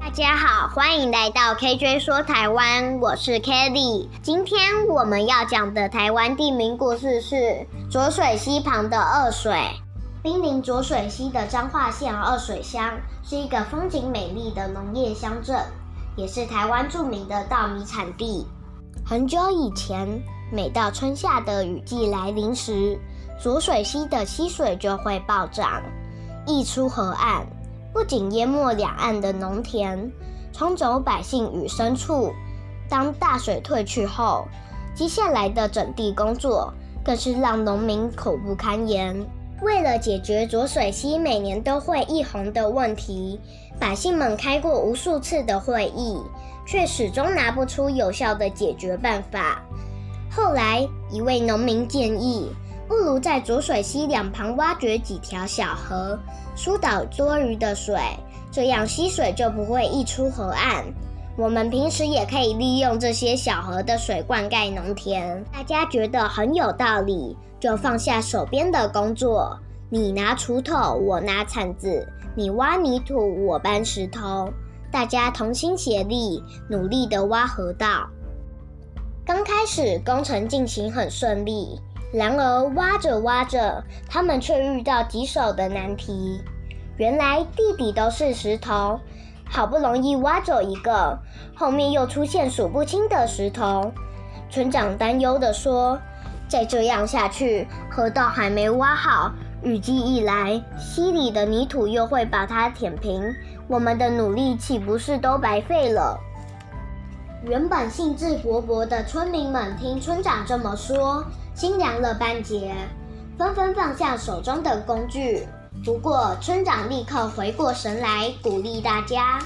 大家好，欢迎来到 KJ 说台湾，我是 Kelly。今天我们要讲的台湾地名故事是浊水溪旁的二水。濒临浊水溪的彰化县二水乡是一个风景美丽的农业乡镇，也是台湾著名的稻米产地。很久以前，每到春夏的雨季来临时，浊水溪的溪水就会暴涨，溢出河岸，不仅淹没两岸的农田，冲走百姓与牲畜。当大水退去后，接下来的整地工作更是让农民苦不堪言。为了解决浊水溪每年都会溢洪的问题，百姓们开过无数次的会议，却始终拿不出有效的解决办法。后来，一位农民建议，不如在浊水溪两旁挖掘几条小河，疏导多余的水，这样溪水就不会溢出河岸。我们平时也可以利用这些小河的水灌溉农田。大家觉得很有道理，就放下手边的工作，你拿锄头，我拿铲子；你挖泥土，我搬石头。大家同心协力，努力地挖河道。刚开始工程进行很顺利，然而挖着挖着，他们却遇到棘手的难题。原来地底都是石头，好不容易挖走一个，后面又出现数不清的石头。村长担忧地说：“再这样下去，河道还没挖好，雨季一来，溪里的泥土又会把它填平，我们的努力岂不是都白费了？”原本兴致勃勃的村民们听村长这么说，心凉了半截，纷纷放下手中的工具。不过，村长立刻回过神来，鼓励大家：“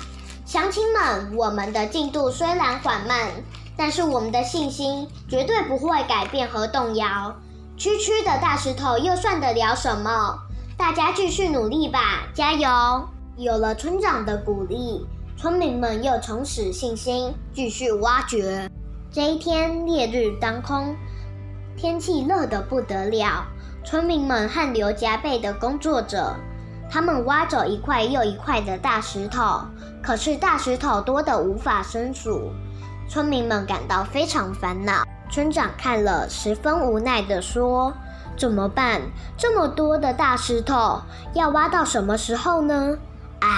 乡亲们，我们的进度虽然缓慢，但是我们的信心绝对不会改变和动摇。区区的大石头又算得了什么？大家继续努力吧，加油！”有了村长的鼓励。村民们又重拾信心，继续挖掘。这一天烈日当空，天气热得不得了，村民们汗流浃背地工作着。他们挖走一块又一块的大石头，可是大石头多得无法胜数，村民们感到非常烦恼。村长看了，十分无奈地说：“怎么办？这么多的大石头，要挖到什么时候呢？唉。”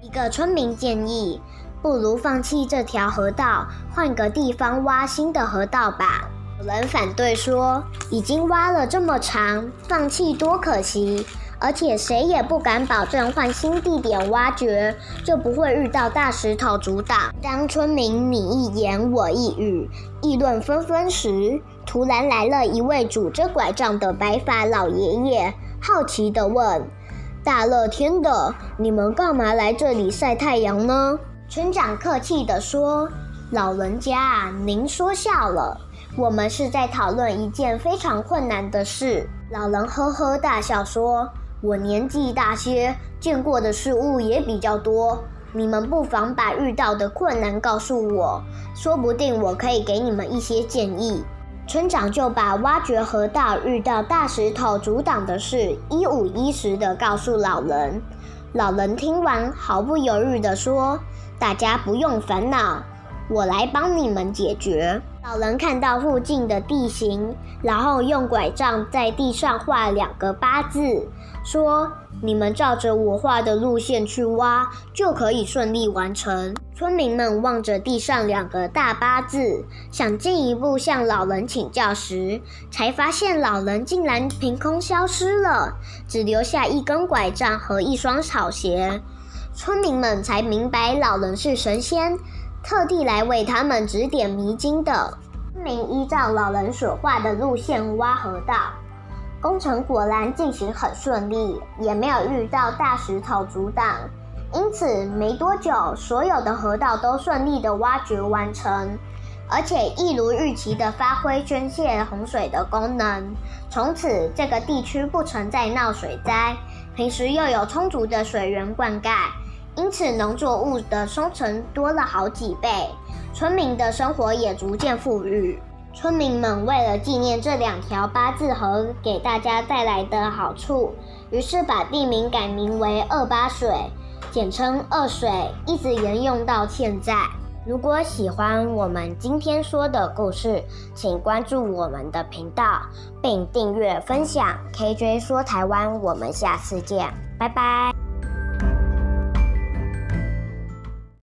一个村民建议，不如放弃这条河道，换个地方挖新的河道吧。有人反对说，已经挖了这么长，放弃多可惜。而且谁也不敢保证换新地点挖掘就不会遇到大石头阻挡。当村民你一言我一语，议论纷纷时，突然来了一位拄着拐杖的白发老爷爷，好奇地问。大热天的，你们干嘛来这里晒太阳呢？村长客气地说：“老人家，您说笑了，我们是在讨论一件非常困难的事。”老人呵呵大笑说：“我年纪大些，见过的事物也比较多，你们不妨把遇到的困难告诉我，说不定我可以给你们一些建议。”村长就把挖掘河道遇到大石头阻挡的事一五一十地告诉老人。老人听完，毫不犹豫地说：“大家不用烦恼，我来帮你们解决。”老人看到附近的地形，然后用拐杖在地上画两个八字，说：“你们照着我画的路线去挖，就可以顺利完成。”村民们望着地上两个大八字，想进一步向老人请教时，才发现老人竟然凭空消失了，只留下一根拐杖和一双草鞋。村民们才明白老人是神仙。特地来为他们指点迷津的。村民依照老人所画的路线挖河道，工程果然进行很顺利，也没有遇到大石头阻挡。因此，没多久，所有的河道都顺利的挖掘完成，而且一如预期的发挥宣泄洪水的功能。从此，这个地区不存在闹水灾，平时又有充足的水源灌溉。因此，农作物的收成多了好几倍，村民的生活也逐渐富裕。村民们为了纪念这两条八字河给大家带来的好处，于是把地名改名为二八水。简称二水，一直沿用到现在。如果喜欢我们今天说的故事，请关注我们的频道，并订阅分享。KJ 说台湾，我们下次见，拜拜。